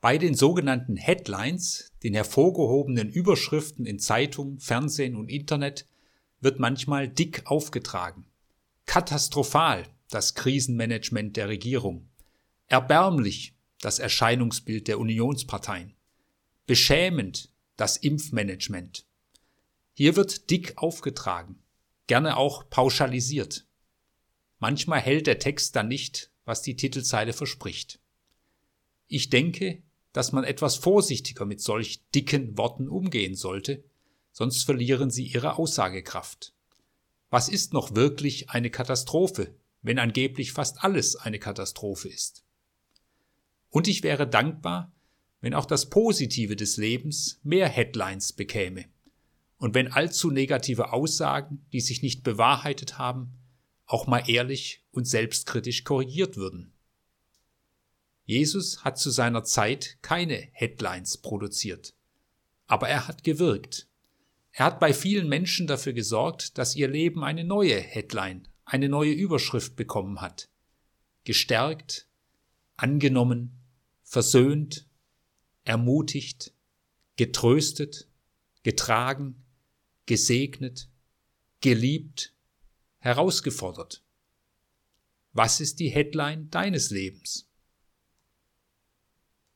Bei den sogenannten Headlines, den hervorgehobenen Überschriften in Zeitung, Fernsehen und Internet, wird manchmal dick aufgetragen. Katastrophal das Krisenmanagement der Regierung. Erbärmlich das Erscheinungsbild der Unionsparteien. Beschämend das Impfmanagement. Hier wird dick aufgetragen, gerne auch pauschalisiert. Manchmal hält der Text dann nicht, was die Titelzeile verspricht. Ich denke, dass man etwas vorsichtiger mit solch dicken Worten umgehen sollte, sonst verlieren sie ihre Aussagekraft. Was ist noch wirklich eine Katastrophe, wenn angeblich fast alles eine Katastrophe ist? Und ich wäre dankbar, wenn auch das Positive des Lebens mehr Headlines bekäme und wenn allzu negative Aussagen, die sich nicht bewahrheitet haben, auch mal ehrlich und selbstkritisch korrigiert würden. Jesus hat zu seiner Zeit keine Headlines produziert, aber er hat gewirkt. Er hat bei vielen Menschen dafür gesorgt, dass ihr Leben eine neue Headline, eine neue Überschrift bekommen hat. Gestärkt, angenommen, versöhnt, ermutigt, getröstet, getragen, gesegnet, geliebt, herausgefordert. Was ist die Headline deines Lebens?